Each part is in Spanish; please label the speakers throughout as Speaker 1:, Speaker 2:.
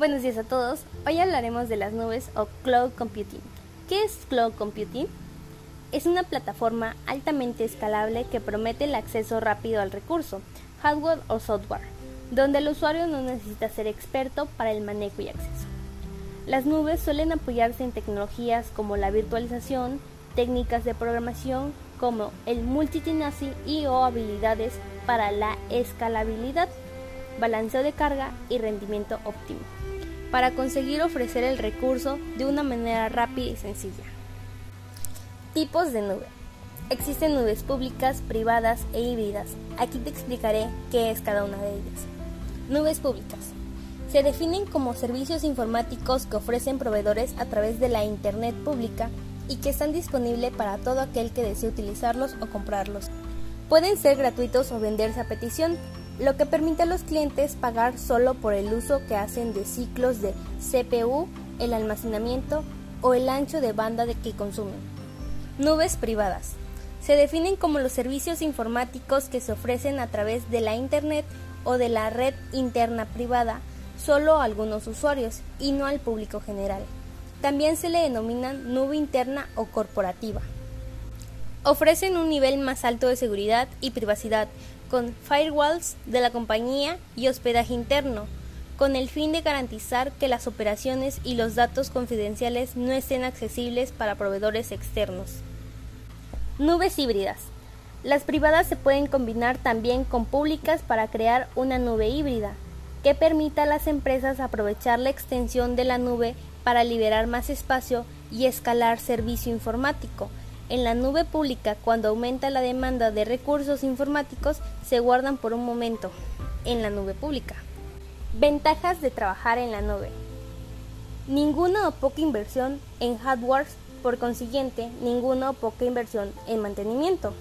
Speaker 1: Buenos días a todos. Hoy hablaremos de las nubes o cloud computing. ¿Qué es cloud computing? Es una plataforma altamente escalable que promete el acceso rápido al recurso, hardware o software, donde el usuario no necesita ser experto para el manejo y acceso. Las nubes suelen apoyarse en tecnologías como la virtualización, técnicas de programación como el multitenancy y o habilidades para la escalabilidad, balanceo de carga y rendimiento óptimo para conseguir ofrecer el recurso de una manera rápida y sencilla. Tipos de nube. Existen nubes públicas, privadas e híbridas. Aquí te explicaré qué es cada una de ellas. Nubes públicas. Se definen como servicios informáticos que ofrecen proveedores a través de la Internet pública y que están disponibles para todo aquel que desee utilizarlos o comprarlos. Pueden ser gratuitos o venderse a petición, lo que permite a los clientes pagar solo por el uso que hacen de ciclos de CPU, el almacenamiento o el ancho de banda que consumen. Nubes privadas. Se definen como los servicios informáticos que se ofrecen a través de la Internet o de la red interna privada solo a algunos usuarios y no al público general. También se le denominan nube interna o corporativa. Ofrecen un nivel más alto de seguridad y privacidad, con firewalls de la compañía y hospedaje interno, con el fin de garantizar que las operaciones y los datos confidenciales no estén accesibles para proveedores externos. Nubes híbridas. Las privadas se pueden combinar también con públicas para crear una nube híbrida, que permita a las empresas aprovechar la extensión de la nube para liberar más espacio y escalar servicio informático, en la nube pública, cuando aumenta la demanda de recursos informáticos, se guardan por un momento en la nube pública. Ventajas de trabajar en la nube. Ninguna o poca inversión en hardware, por consiguiente, ninguna o poca inversión en mantenimiento.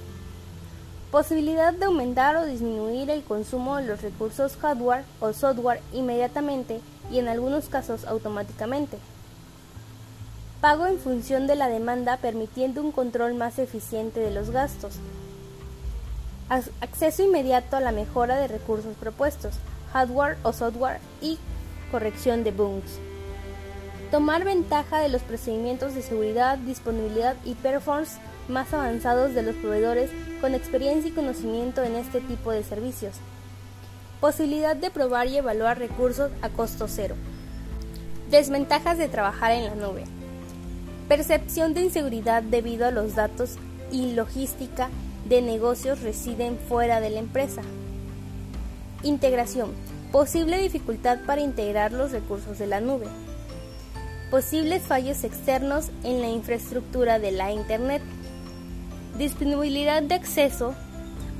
Speaker 1: Posibilidad de aumentar o disminuir el consumo de los recursos hardware o software inmediatamente y en algunos casos automáticamente pago en función de la demanda permitiendo un control más eficiente de los gastos, acceso inmediato a la mejora de recursos propuestos, hardware o software y corrección de bugs. Tomar ventaja de los procedimientos de seguridad, disponibilidad y performance más avanzados de los proveedores con experiencia y conocimiento en este tipo de servicios. Posibilidad de probar y evaluar recursos a costo cero. Desventajas de trabajar en la nube. Percepción de inseguridad debido a los datos y logística de negocios residen fuera de la empresa. Integración. Posible dificultad para integrar los recursos de la nube. Posibles fallos externos en la infraestructura de la Internet. Disponibilidad de acceso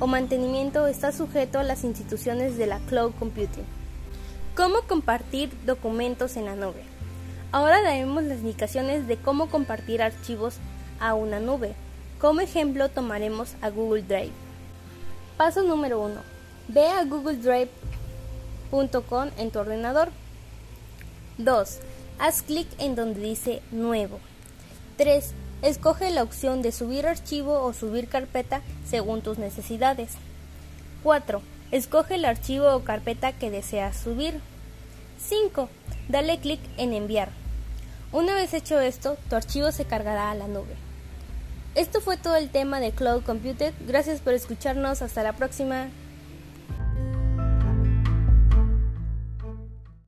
Speaker 1: o mantenimiento está sujeto a las instituciones de la cloud computing. ¿Cómo compartir documentos en la nube? Ahora daremos las indicaciones de cómo compartir archivos a una nube. Como ejemplo tomaremos a Google Drive. Paso número 1. Ve a googledrive.com en tu ordenador. 2. Haz clic en donde dice Nuevo. 3. Escoge la opción de subir archivo o subir carpeta según tus necesidades. 4. Escoge el archivo o carpeta que deseas subir. 5. Dale clic en enviar. Una vez hecho esto, tu archivo se cargará a la nube. Esto fue todo el tema de Cloud Computed. Gracias por escucharnos. Hasta la próxima.